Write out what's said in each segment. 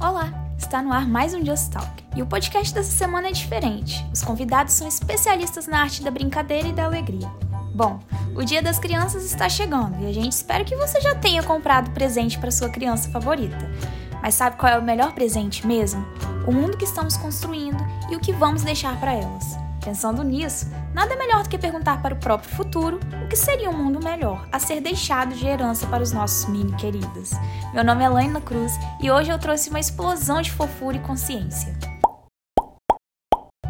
Olá, está no ar mais um Just Talk. E o podcast dessa semana é diferente. Os convidados são especialistas na arte da brincadeira e da alegria. Bom, o Dia das Crianças está chegando e a gente espera que você já tenha comprado presente para sua criança favorita. Mas sabe qual é o melhor presente mesmo? O mundo que estamos construindo e o que vamos deixar para elas. Pensando nisso, nada melhor do que perguntar para o próprio futuro o que seria um mundo melhor a ser deixado de herança para os nossos mini queridos. Meu nome é Laina Cruz e hoje eu trouxe uma explosão de fofura e consciência.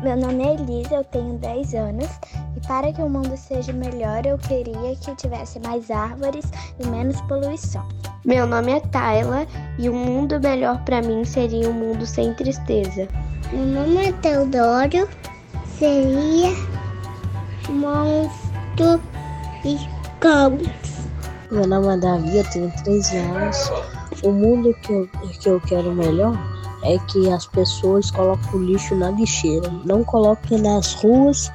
Meu nome é Elisa, eu tenho 10 anos e para que o mundo seja melhor eu queria que tivesse mais árvores e menos poluição. Meu nome é Tayla e um mundo melhor para mim seria um mundo sem tristeza. Meu nome é Teodoro, seria monstro e campos. Meu nome é Davi, eu tenho 13 anos. O mundo que eu, que eu quero melhor é que as pessoas coloquem o lixo na lixeira, não coloquem nas ruas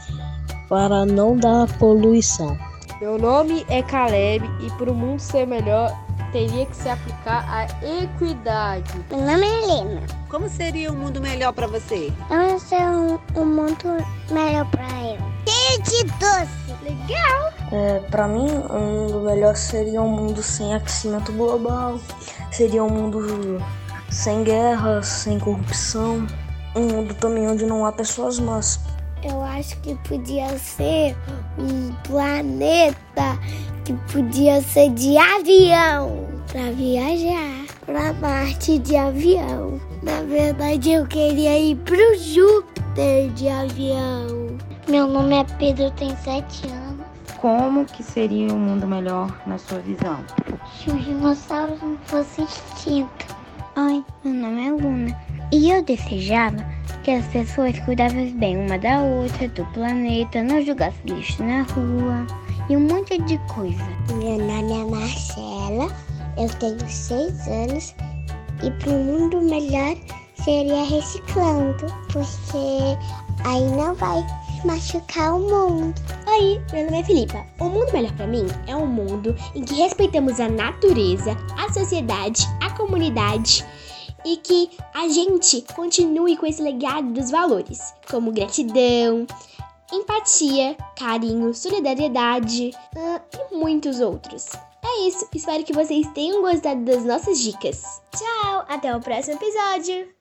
para não dar poluição. Meu nome é Caleb e para o mundo ser melhor teria que se aplicar a equidade. Meu nome é Helena. Como seria um mundo melhor para você? Eu ser um, um mundo melhor para eu. Cheio de doce. Legal! É, para mim, um mundo melhor seria um mundo sem aquecimento global, seria um mundo sem guerra, sem corrupção, um mundo também onde não há pessoas más. Eu acho que podia ser um planeta que podia ser de avião para viajar para Marte de avião. Na verdade, eu queria ir pro Júpiter de avião. Meu nome é Pedro, tenho 7 anos. Como que seria um mundo melhor na sua visão? Se os dinossauros não fossem extintos. Oi, meu nome é Luna. E eu desejava que as pessoas cuidassem bem uma da outra, do planeta, não jogassem lixo na rua e um monte de coisa. Meu nome é Marcela, eu tenho seis anos e para um mundo melhor seria reciclando, porque aí não vai machucar o mundo. Oi, meu nome é Filipa. Um mundo melhor para mim é um mundo em que respeitamos a natureza, a sociedade, a comunidade e que a gente continue com esse legado dos valores, como gratidão, empatia, carinho, solidariedade uh, e muitos outros. É isso, espero que vocês tenham gostado das nossas dicas. Tchau, até o próximo episódio!